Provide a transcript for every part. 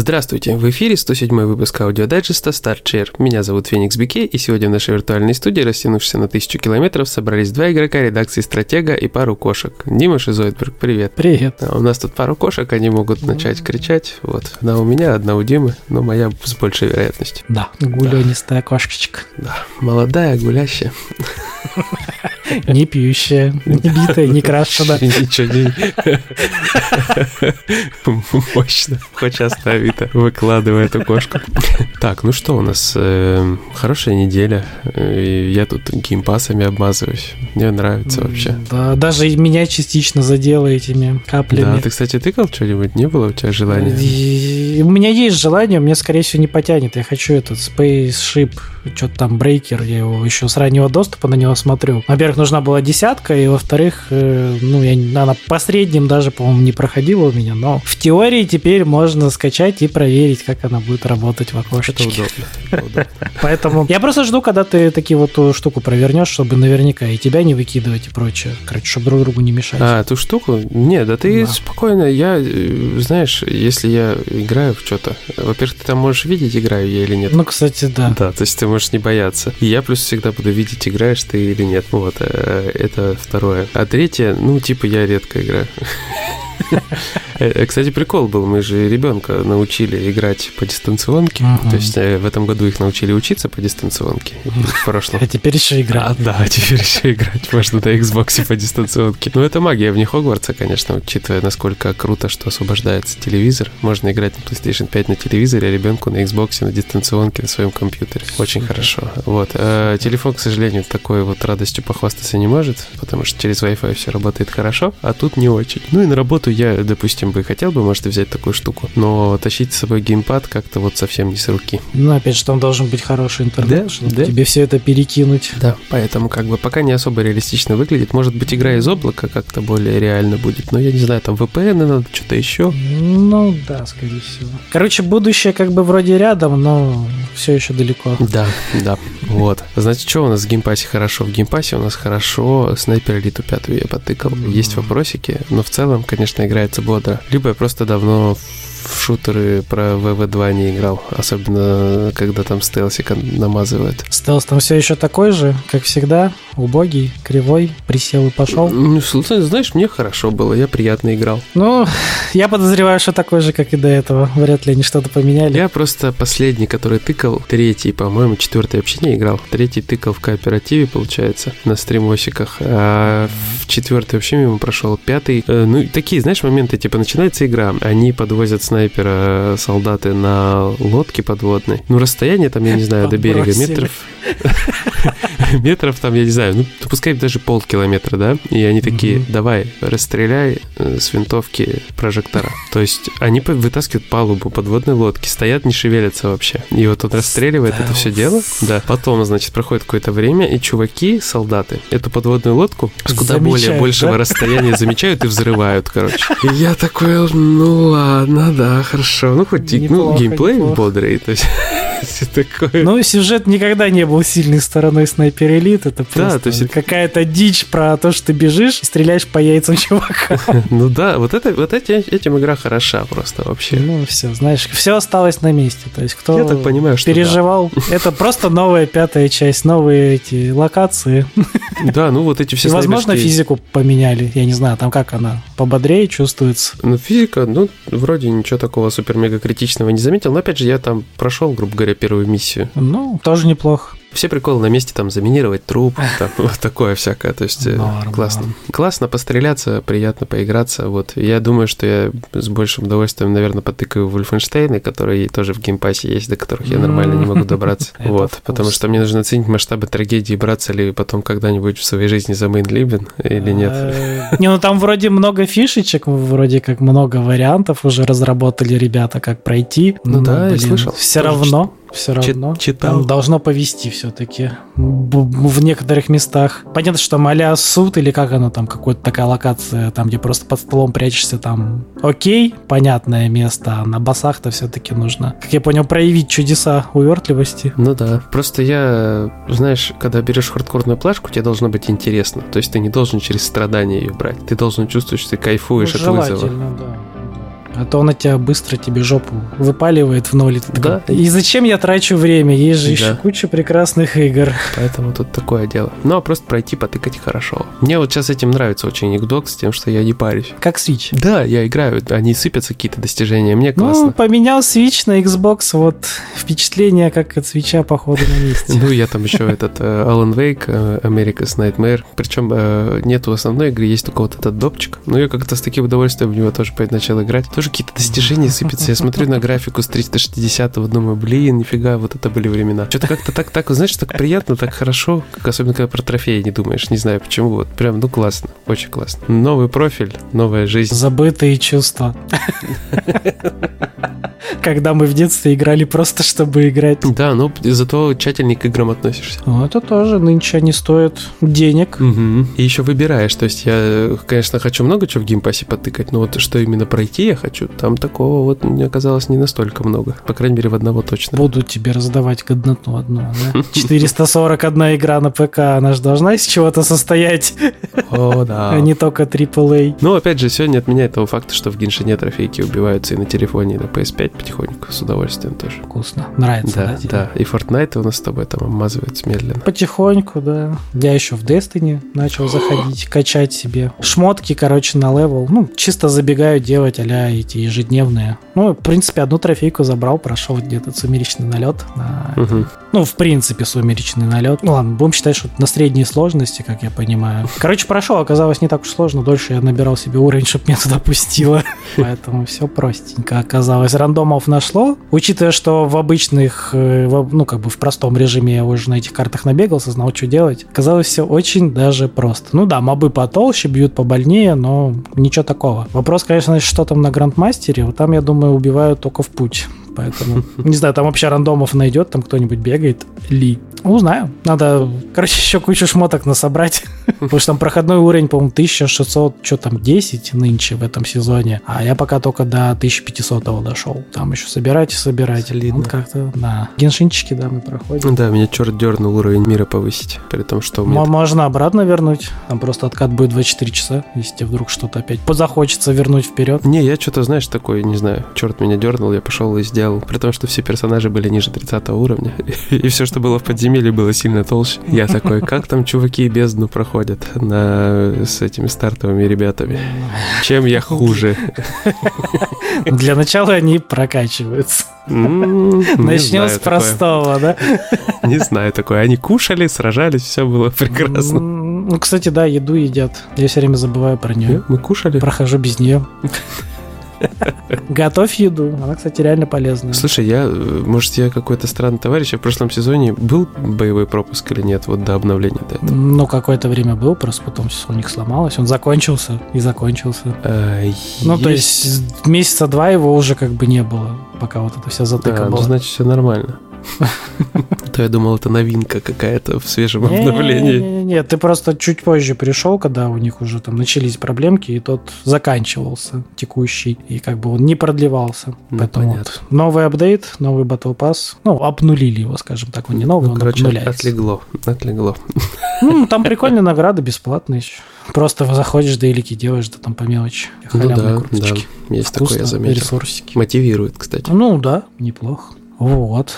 Здравствуйте, в эфире 107 выпуск аудиодайджеста Start + Share. Меня зовут Феникс Бике, и сегодня в нашей виртуальной студии, растянувшись на тысячу километров, собрались два игрока редакции Стратега и пару кошек. Дима Шизоидберг, привет. Привет. А у нас тут пару кошек, они могут начать кричать. Вот, одна у меня, одна у Димы, но моя с большей вероятностью. Да, гулянистая кошечка. Да, молодая, гулящая. Не пьющая, не битая, не крашена. Ничего не... Мощно. Хоть Авито, выкладывая эту кошку. Так, ну что у нас? Э, хорошая неделя. Э, я тут геймпасами обмазываюсь. Мне нравится вообще. Да, даже меня частично задело этими каплями. Да, ты, кстати, тыкал что-нибудь? Не было у тебя желания? У меня есть желание, мне, скорее всего, не потянет. Я хочу этот Spaceship, что-то там брейкер, я его еще с раннего доступа на него смотрю. Во-первых, нужна была десятка, и во-вторых, э, ну, я, она по средним даже, по-моему, не проходила у меня, но в теории теперь можно скачать и проверить, как она будет работать в окошечке. Это удобно. Поэтому я просто жду, когда ты такие вот ту штуку провернешь, чтобы наверняка и тебя не выкидывать и прочее. Короче, чтобы друг другу не мешать. А, ту штуку? Нет, да ты спокойно. Я, э, знаешь, если я играю в что-то, во-первых, ты там можешь видеть, играю я или нет. Ну, кстати, да. Да, то есть ты можешь не бояться. И я плюс всегда буду видеть, играешь ты или нет. Вот, э, это второе. А третье, ну, типа, я редко играю. Э, кстати, прикол был, мы же ребенка научили играть по дистанционке. То есть э, в этом году их научили учиться по дистанционке. В прошлом. А теперь еще играть. А, да, теперь еще играть можно на Xbox по дистанционке. Ну, это магия в них Хогвартса, конечно, учитывая, насколько круто, что освобождается телевизор. Можно играть на PlayStation 5 на телевизоре, а ребенку на Xbox на дистанционке на своем компьютере. Очень хорошо. Вот. А телефон, к сожалению, такой вот радостью похвастаться не может, потому что через Wi-Fi все работает хорошо, а тут не очень. Ну и на работу я, допустим, бы хотел бы, может, взять такую штуку, но тащить с собой геймпад как-то вот совсем не с руки. Ну, опять же, там должен быть хороший интернет, да, чтобы да. тебе все это перекинуть. Да, поэтому как бы пока не особо реалистично выглядит. Может быть, игра из облака как-то более реально будет, но я не знаю, там VPN надо, что-то еще. Ну, да, скорее всего. Короче, будущее как бы вроде рядом, но все еще далеко. Да, да, вот. Значит, что у нас в Game Pass е хорошо? В Game Pass е у нас хорошо Sniper Elite у пятую я потыкал. Есть вопросики, но в целом, конечно, играется бодро. Либо я просто давно в шутеры про ВВ-2 не играл, особенно когда там стелсик намазывают. Стелс там все еще такой же, как всегда, убогий, кривой, присел и пошел. Ну, знаешь, мне хорошо было, я приятно играл. Ну, я подозреваю, что такой же, как и до этого. Вряд ли они что-то поменяли. Я просто последний, который тыкал, третий, по-моему, четвертый вообще не играл. Третий тыкал в кооперативе, получается, на стримосиках. А в четвертый вообще мимо прошел. Пятый, э, ну, такие, знаешь, моменты, типа, начинается игра, они подвозят снайпера солдаты на лодке подводной. Ну, расстояние там, я не знаю, до берега метров... Метров там, я не знаю, ну, пускай даже полкилометра, да? И они такие, давай, расстреляй э, с винтовки прожектора. То есть они вытаскивают палубу подводной лодки, стоят, не шевелятся вообще. И вот он расстреливает это все дело. Да. Потом, значит, проходит какое-то время, и чуваки, солдаты, эту подводную лодку с куда более большего расстояния замечают и взрывают, короче. И я такой, ну ладно, да, хорошо. Ну, хоть ну, геймплей бодрый, то есть такое. Ну, сюжет никогда не был сильной стороной снайпер элит. Это просто да, то есть какая-то дичь про то, что ты бежишь и стреляешь по яйцам чувака. Ну да, вот это вот эти, этим игра хороша просто вообще. Ну все, знаешь, все осталось на месте. То есть кто Я так понимаю, что переживал, это просто новая пятая часть, новые эти локации. Да, ну вот эти все Возможно, физику поменяли. Я не знаю, там как она пободрее чувствуется. Ну, физика, ну, вроде ничего такого супер-мега критичного не заметил. Но опять же, я там прошел, грубо говоря, первую миссию. Ну, тоже неплохо. Все приколы на месте, там, заминировать труп, там, вот такое всякое, то есть э, Норм, классно. Норм. Классно постреляться, приятно поиграться, вот. Я думаю, что я с большим удовольствием, наверное, потыкаю Wolfenstein ы, которые тоже в Game Pass е есть, до которых я нормально не могу добраться, вот, потому что мне нужно оценить масштабы трагедии, браться ли потом когда-нибудь в своей жизни за Mein Leben или нет. Э, не, ну там вроде много фишечек, вроде как много вариантов уже разработали ребята, как пройти. Ну да, я слышал. Все равно все равно. Читал. Там должно повести все-таки в некоторых местах. Понятно, что маля суд или как оно там, какая-то такая локация, там, где просто под столом прячешься, там, окей, понятное место, а на басах-то все-таки нужно, как я понял, проявить чудеса увертливости. Ну да, просто я, знаешь, когда берешь хардкорную плашку, тебе должно быть интересно, то есть ты не должен через страдания ее брать, ты должен чувствовать, что ты кайфуешь ну, от вызова. да. А то она тебя быстро тебе жопу выпаливает в ноль. Да. И зачем я трачу время? Есть же да. еще куча прекрасных игр. Поэтому тут такое дело. Ну, а просто пройти, потыкать хорошо. Мне вот сейчас этим нравится очень Xbox, с тем, что я не парюсь. Как Switch. Да, я играю, они сыпятся какие-то достижения, мне ну, классно. Ну, поменял Switch на Xbox, вот впечатление, как от свеча, походу, на месте. Ну, я там еще этот э, Alan Wake, э, America's Nightmare. Причем э, нету основной игры, есть только вот этот допчик. Но я как-то с таким удовольствием в него тоже начал играть. Тоже какие-то достижения сыпятся. Я смотрю на графику с 360-го, думаю, блин, нифига, вот это были времена. Что-то как-то так, так, знаешь, так приятно, так хорошо, особенно когда про трофеи не думаешь. Не знаю почему, вот прям, ну классно, очень классно. Новый профиль, новая жизнь. Забытые чувства. Когда мы в детстве играли просто, чтобы играть. Да, но зато тщательнее к играм относишься. Ну, это тоже нынче они стоят денег. Угу. И еще выбираешь. То есть я, конечно, хочу много чего в Game Pass е потыкать, но вот что именно пройти я хочу, там такого вот мне оказалось не настолько много. По крайней мере, в одного точно. Буду тебе раздавать годноту одну, да? 441 игра на ПК, она же должна из чего-то состоять. О, да. А не только AAA. Ну, опять же, все не отменяет того факта, что в Genshin е трофейки убиваются и на телефоне, и на PS5 потихоньку, с удовольствием тоже. Вкусно. Нравится, да? Да, да. И Fortnite у нас с тобой там обмазывается медленно. Потихоньку, да. Я еще в Destiny начал заходить, качать себе. Шмотки, короче, на левел. Ну, чисто забегаю делать а эти ежедневные. Ну, в принципе, одну трофейку забрал, прошел где-то сумеречный налет. На... Угу. Ну, в принципе, сумеречный налет. Ну ладно, будем считать, что на средней сложности, как я понимаю. Короче, прошел, оказалось не так уж сложно. Дольше я набирал себе уровень, чтобы меня туда пустило. Поэтому все простенько оказалось. Рандомов нашло. Учитывая, что в обычных, э, ну, как бы в простом режиме я уже на этих картах набегался, знал, что делать. Оказалось все очень даже просто. Ну да, мобы потолще, бьют побольнее, но ничего такого. Вопрос, конечно, что там на Грандмастере. Вот там, я думаю, убивают только в путь поэтому... Не знаю, там вообще рандомов найдет, там кто-нибудь бегает ли. Узнаю. Надо, короче, еще кучу шмоток насобрать. Потому что там проходной уровень, по-моему, 1600, что там, 10 нынче в этом сезоне. А я пока только до 1500 дошел. Там еще собирать и собирать. Солидно. Вот как-то, да. Геншинчики, да, мы проходим. Да, меня черт дернул уровень мира повысить. При том, что... Можно обратно вернуть. Там просто откат будет 24 часа, если тебе вдруг что-то опять захочется вернуть вперед. Не, я что-то, знаешь, такой, не знаю, черт меня дернул, я пошел и сделал. При том, что все персонажи были ниже 30 уровня. И все, что было в подземелье, было сильно толще. Я такой, как там чуваки бездну проходят на, с этими стартовыми ребятами? Чем я хуже? Для начала они прокачиваются. Начнем с простого, да? Не знаю такое. Они кушали, сражались, все было прекрасно. Ну, кстати, да, еду едят. Я все время забываю про нее. Мы кушали. Прохожу без нее. Готовь еду. Она, кстати, реально полезная. Слушай, я, может, я какой-то странный товарищ, в прошлом сезоне был боевой пропуск или нет, вот до обновления до этого? Ну, какое-то время был, просто потом у них сломалось. Он закончился и закончился. А, ну, есть... то есть месяца два его уже как бы не было, пока вот это вся затыка а, была. Ну, значит, все нормально. То я думал, это новинка какая-то в свежем обновлении. Нет, ты просто чуть позже пришел, когда у них уже там начались проблемки, и тот заканчивался текущий, и как бы он не продлевался. Ну, Поэтому вот новый апдейт, новый Battle Pass, ну, обнулили его, скажем так, он не новый, ну, он короче, обнуляется. отлегло, отлегло. Ну, там прикольные награды бесплатные еще. Просто заходишь, да или делаешь, да там по мелочи. Ну да, да, есть такое, я заметил. Ресурсики. Мотивирует, кстати. Ну да, неплохо. Вот.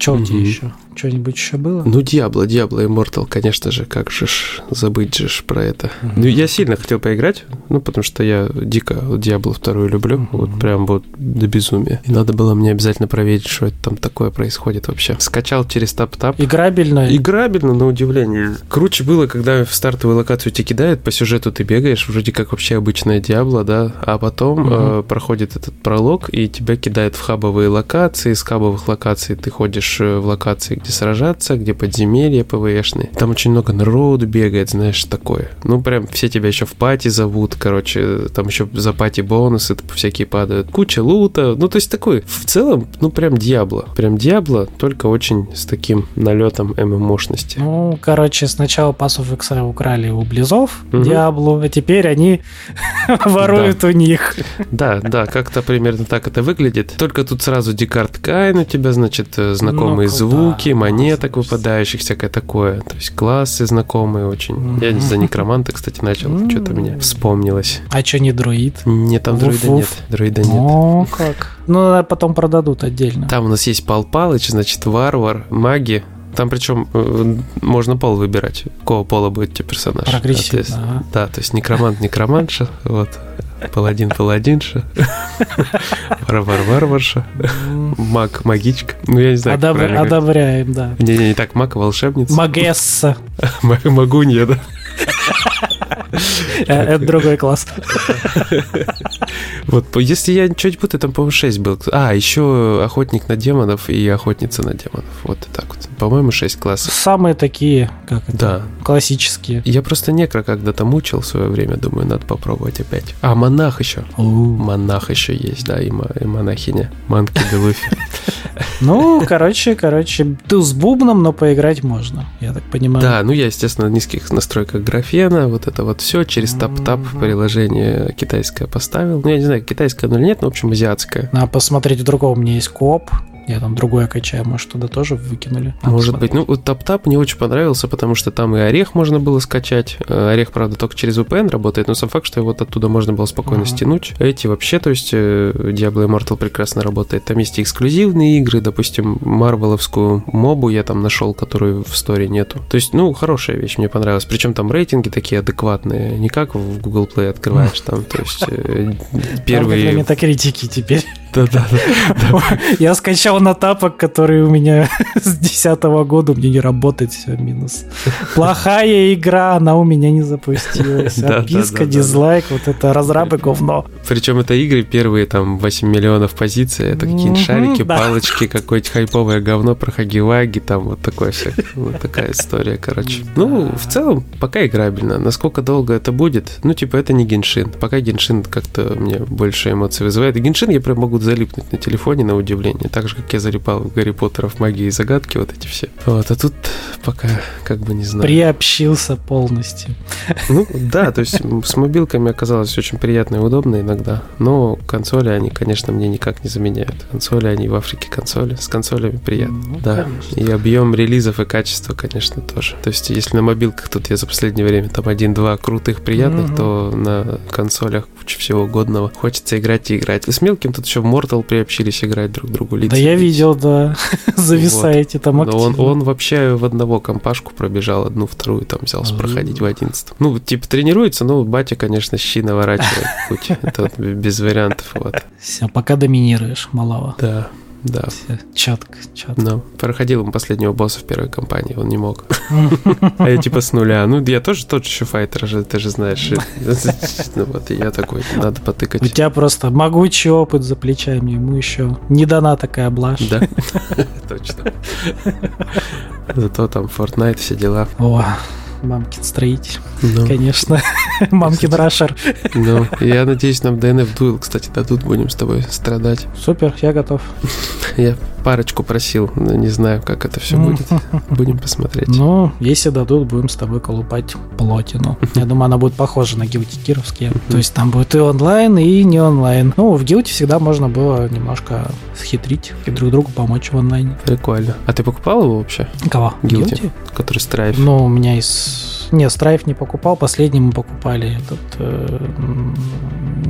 Что у тебя еще? Что-нибудь еще было? Ну, Диабло, Диабло Immortal, конечно же, как же ж забыть же ж про это. Mm-hmm. Ну, я сильно хотел поиграть, ну, потому что я дико Диабло вторую люблю, mm-hmm. вот прям вот до безумия. И надо было мне обязательно проверить, что это там такое происходит вообще. Скачал через тап-тап. Играбельно? Играбельно, на удивление. Круче было, когда в стартовую локацию тебя кидают, по сюжету ты бегаешь, вроде как вообще обычная Диабло, да, а потом mm-hmm. э, проходит этот пролог, и тебя кидают в хабовые локации, с хабовых локаций ты ходишь э, в локации, где сражаться, где подземелья ПВшные. Там очень много народу бегает, знаешь, такое. Ну, прям все тебя еще в пати зовут, короче, там еще за пати бонусы всякие падают. Куча лута, ну, то есть такой, в целом, ну, прям Диабло. Прям Диабло, только очень с таким налетом ММ-мощности. Ну, короче, сначала пасов X украли у Близов угу. А теперь они воруют у них. Да, да, как-то примерно так это выглядит. Только тут сразу Декарт Кайн у тебя, значит, э, знакомые звуки, Кучки монеток выпадающих, всякое такое. То есть классы знакомые очень. Я за некроманта, кстати, начал. Что-то мне вспомнилось. А что, не друид? Нет, там дроида нет. Дроида нет. О, как. Ну, потом продадут отдельно. Там у нас есть Пал Палыч, значит, варвар, маги, там причем э, можно пол выбирать, какого пола будет тебе персонаж. Прогрессивно. Ага. Да, то есть некромант, некромантша, вот, паладин, паладинша, варвар, варварша, маг, магичка. Ну, я не знаю, Одобр... Одобряем, да. Не-не, не так, маг, волшебница. Магесса. Магунья, да. Э, это другой класс. Вот, если я ничего не путаю, там, по-моему, 6 был. А, еще охотник на демонов и охотница на демонов. Вот так вот. По-моему, 6 классов. Самые такие, как это, да. классические. Я просто некро когда-то мучил в свое время, думаю, надо попробовать опять. А, монах еще. Монах еще есть, да, и, монахиня. Манки Делуфи. Ну, короче, короче, ты с бубном, но поиграть можно, я так понимаю. Да, ну я, естественно, в низких настройках графена, вот это вот все через тап-тап приложение китайское поставил. Ну, я не знаю, китайское оно или нет, но, в общем, азиатское. А посмотреть у другого у меня есть коп, я там другое качаю, может, туда тоже выкинули. Надо может смотреть. быть. Ну, вот TapTap мне очень понравился, потому что там и Орех можно было скачать. Э, Орех, правда, только через VPN работает, но сам факт, что его оттуда можно было спокойно ага. стянуть. Эти вообще, то есть э, Diablo Immortal прекрасно работает. Там есть эксклюзивные игры, допустим, Марвеловскую мобу я там нашел, которую в сторе нету. То есть, ну, хорошая вещь, мне понравилась. Причем там рейтинги такие адекватные, не как в Google Play открываешь там, то есть э, первые... Метакритики теперь. Да-да. Я скачал на тапок, который у меня с 10 года, у меня не работает, все, минус. Плохая игра, она у меня не запустилась. Отписка, дизлайк, вот это разрабы говно. Причем это игры первые, там, 8 миллионов позиций, это какие-нибудь шарики, палочки, какое-то хайповое говно про хаги-ваги, там вот такое все. Вот такая история, короче. Ну, в целом, пока играбельно. Насколько долго это будет? Ну, типа, это не геншин. Пока геншин как-то мне больше эмоций вызывает. Геншин я прям могу залипнуть на телефоне, на удивление. Так же, как я залипал в Гарри Поттеров магии и загадки, вот эти все. Вот, а тут пока как бы не знаю. Приобщился полностью. Ну, да, то есть с мобилками оказалось очень приятно и удобно иногда. Но консоли, они, конечно, мне никак не заменяют. Консоли, они в Африке консоли. С консолями приятно. Ну, да. Конечно. И объем релизов и качество, конечно, тоже. То есть, если на мобилках тут я за последнее время там один-два крутых, приятных, угу. то на консолях куча всего годного. Хочется играть и играть. И с мелким тут еще в Mortal приобщились играть друг другу лица. Да я видел, да. Зависаете вот. там активно. он, он вообще в одного компашку пробежал, одну, вторую там взялся проходить в одиннадцатом. Ну, типа тренируется, но батя, конечно, щи наворачивает путь. Это без вариантов. Вот. Все, пока доминируешь, малого. Да. Да. Четко, четко. Ну, проходил ему последнего босса в первой компании, он не мог. А я типа с нуля. Ну, я тоже тот еще файтер ты же знаешь. Ну вот, и я такой, надо потыкать. У тебя просто могучий опыт за плечами, ему еще не дана такая блажь. Да, точно. Зато там Fortnite, все дела. О, мамкин строитель, ну. конечно. Мамкин рашер. Ну, я надеюсь, нам DNF Duel, кстати, дадут, будем с тобой страдать. Супер, я готов. Я парочку просил, но не знаю, как это все будет. Будем посмотреть. Ну, если дадут, будем с тобой колупать плотину. Я думаю, она будет похожа на гилти кировские. То есть там будет и онлайн, и не онлайн. Ну, в гилте всегда можно было немножко схитрить и друг другу помочь в онлайне. Прикольно. А ты покупал его вообще? Кого? Гилти? Который страйф. Ну, у меня из не, Страйф не покупал, последний мы покупали этот э,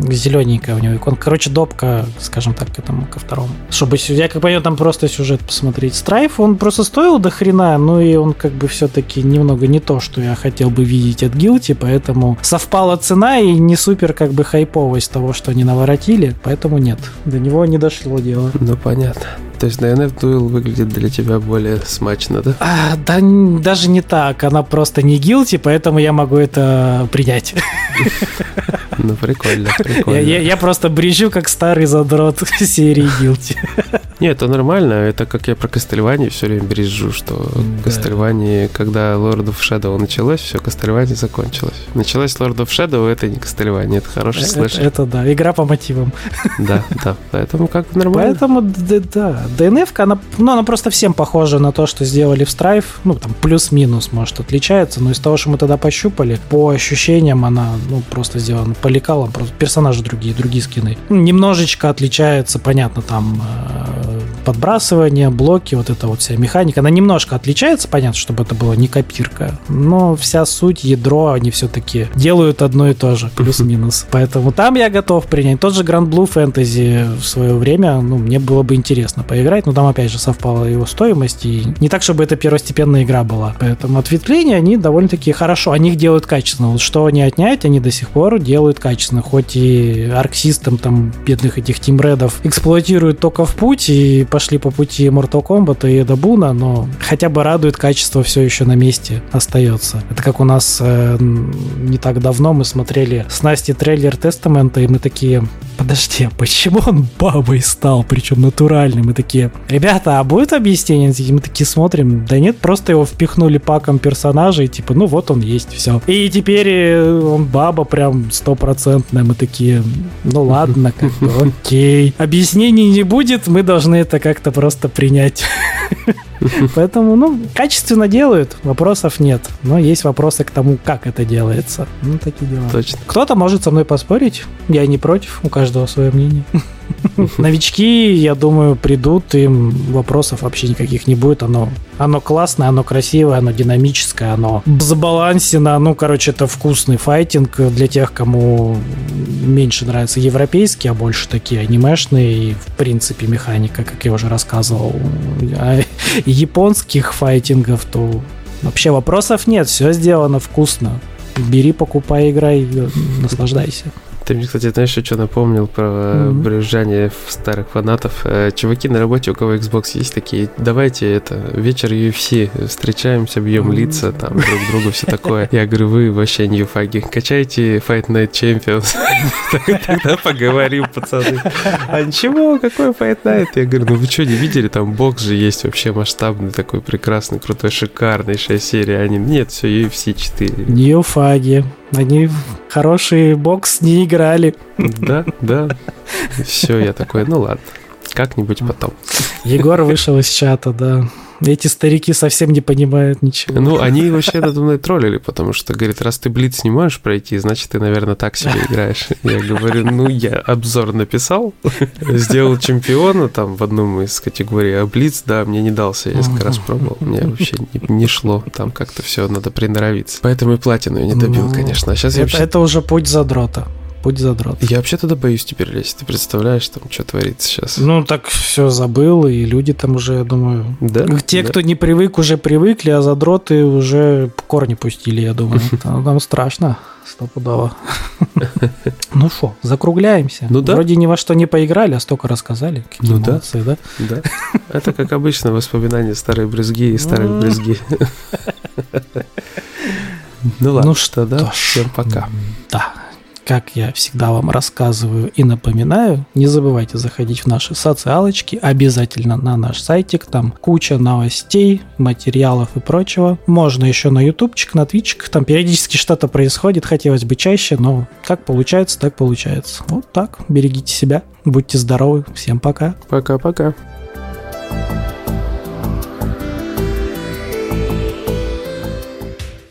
зелененькая у него икон. Короче, допка, скажем так, к этому, ко второму. Чтобы, я как понимаю, там просто сюжет посмотреть. Страйф, он просто стоил до хрена, ну и он как бы все-таки немного не то, что я хотел бы видеть от Guilty, поэтому совпала цена и не супер как бы хайповость того, что они наворотили, поэтому нет, до него не дошло дело. Ну, понятно. То есть DNF Duel выглядит для тебя более смачно, да? А, да даже не так. Она просто не гилти, поэтому я могу это принять. Ну, прикольно, прикольно. Я, я, я просто брежу, как старый задрот серии гилти. Нет, это нормально. Это как я про Кастельвани все время брежу, что да. Кастельвани, когда Lord of Shadow началось, все, Кастельвани закончилось. Началась Lord of Shadow, это не Кастельвани, это хороший это, слэшер. Это да, игра по мотивам. Да, да, поэтому как нормально. Поэтому, да, DNF, она, ну, она просто всем похожа на то, что сделали в Strife, ну, там, плюс-минус, может, отличается, но из того, что мы тогда пощупали, по ощущениям она, ну, просто сделана по лекалам, просто персонажи другие, другие скины. Немножечко отличается, понятно, там, э, подбрасывание, блоки, вот эта вот вся механика. Она немножко отличается, понятно, чтобы это было не копирка, но вся суть, ядро, они все-таки делают одно и то же, плюс-минус. Поэтому там я готов принять. Тот же Grand Blue Fantasy в свое время, ну, мне было бы интересно поиграть, но там, опять же, совпала его стоимость, и не так, чтобы это первостепенная игра была. Поэтому ответвления, они довольно-таки хорошо, они их делают качественно. Вот что не отнять, они до сих пор делают качественно. Хоть и Arc System, там, бедных этих тимредов, эксплуатируют только в путь пошли по пути Mortal Kombat и Эдабуна, но хотя бы радует качество все еще на месте остается. Это как у нас э, не так давно мы смотрели с Настей трейлер Тестамента, и мы такие, подожди, а почему он бабой стал, причем натуральным? Мы такие, ребята, а будет объяснение? И мы такие смотрим, да нет, просто его впихнули паком персонажей, типа, ну вот он есть, все. И теперь э, он баба прям стопроцентная, мы такие, ну ладно, как бы, окей. Объяснений не будет, мы должны это как-то просто принять. Поэтому, ну, качественно делают, вопросов нет. Но есть вопросы к тому, как это делается. Ну, такие дела. Точно. Кто-то может со мной поспорить, я не против, у каждого свое мнение. Новички, я думаю, придут, им вопросов вообще никаких не будет. Оно, оно классное, оно красивое, оно динамическое, оно забалансено. Ну, короче, это вкусный файтинг для тех, кому меньше нравятся европейские, а больше такие анимешные. И, в принципе, механика, как я уже рассказывал, а японских файтингов, то вообще вопросов нет. Все сделано вкусно. Бери, покупай, играй, наслаждайся. Ты мне, кстати, знаешь, что напомнил про mm-hmm. брюзжание старых фанатов. Э, чуваки на работе, у кого Xbox есть такие, давайте это, вечер UFC, встречаемся, бьем mm-hmm. лица, там, друг другу, все такое. Я говорю, вы вообще не фаги, качайте Fight Night Champions. Тогда поговорим, пацаны. А ничего, какой Fight Night? Я говорю, ну вы что, не видели, там бокс же есть вообще масштабный, такой прекрасный, крутой, шикарнейшая серия. Они, нет, все, UFC 4. Не фаги. Они в хороший бокс не играли. Да, да. Все, я такой, ну ладно, как-нибудь потом. Егор вышел из чата, да. Эти старики совсем не понимают ничего. Ну, они вообще надо мной троллили, потому что, говорит, раз ты Блиц не можешь пройти, значит, ты, наверное, так себе играешь. Я говорю, ну, я обзор написал, сделал чемпиона там в одном из категорий, а Блиц, да, мне не дался, я несколько раз пробовал, мне вообще не, не шло, там как-то все надо приноровиться. Поэтому и платину я не добил, ну, конечно. А сейчас это, вообще... это уже путь задрота путь задрот. Я вообще туда боюсь теперь лезть. Ты представляешь, там, что творится сейчас? Ну, так все забыл, и люди там уже, я думаю... Да? Те, да. кто не привык, уже привыкли, а задроты уже корни пустили, я думаю. Там страшно стопудово. Ну что, закругляемся. Ну да. Вроде ни во что не поиграли, а столько рассказали. Какие ну молодцы, да? Да. Это, как обычно, воспоминания старой брызги и старых брызги. Ну ладно, ну что, да? Всем пока. Да как я всегда вам рассказываю и напоминаю, не забывайте заходить в наши социалочки, обязательно на наш сайтик, там куча новостей, материалов и прочего. Можно еще на ютубчик, на твитчик, там периодически что-то происходит, хотелось бы чаще, но как получается, так получается. Вот так, берегите себя, будьте здоровы, всем пока. Пока-пока.